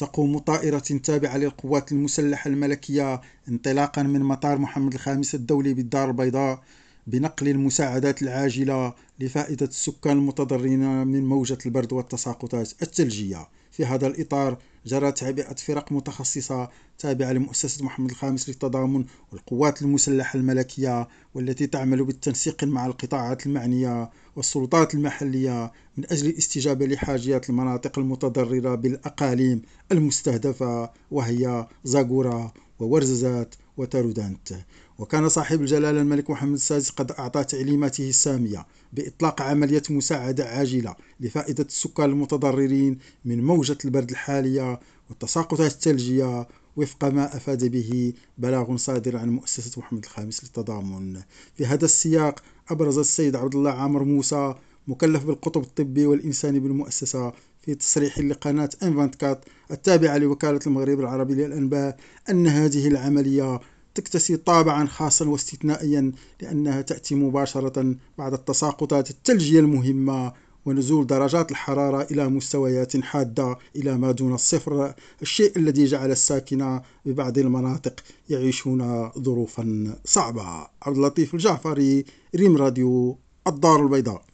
تقوم طائرة تابعة للقوات المسلحة الملكية انطلاقا من مطار محمد الخامس الدولي بالدار البيضاء بنقل المساعدات العاجلة لفائدة السكان المتضررين من موجة البرد والتساقطات الثلجية. في هذا الإطار جرى تعبئة فرق متخصصة تابعة لمؤسسة محمد الخامس للتضامن والقوات المسلحة الملكية والتي تعمل بالتنسيق مع القطاعات المعنية والسلطات المحلية من أجل الاستجابة لحاجيات المناطق المتضررة بالأقاليم المستهدفة وهي زاغورا وورززات وتارودانت وكان صاحب الجلالة الملك محمد السادس قد أعطى تعليماته السامية بإطلاق عملية مساعدة عاجلة لفائدة السكان المتضررين من موجة البرد الحالية والتساقطات الثلجية وفق ما أفاد به بلاغ صادر عن مؤسسة محمد الخامس للتضامن. في هذا السياق أبرز السيد عبد الله عامر موسى مكلف بالقطب الطبي والإنساني بالمؤسسة في تصريح لقناة انفانتكات التابعة لوكالة المغرب العربي للأنباء أن هذه العملية تكتسي طابعا خاصا واستثنائيا لأنها تأتي مباشرة بعد التساقطات الثلجية المهمة ونزول درجات الحرارة إلى مستويات حادة إلى ما دون الصفر الشيء الذي جعل الساكنة ببعض المناطق يعيشون ظروفا صعبة. عبد اللطيف الجعفري ريم راديو الدار البيضاء.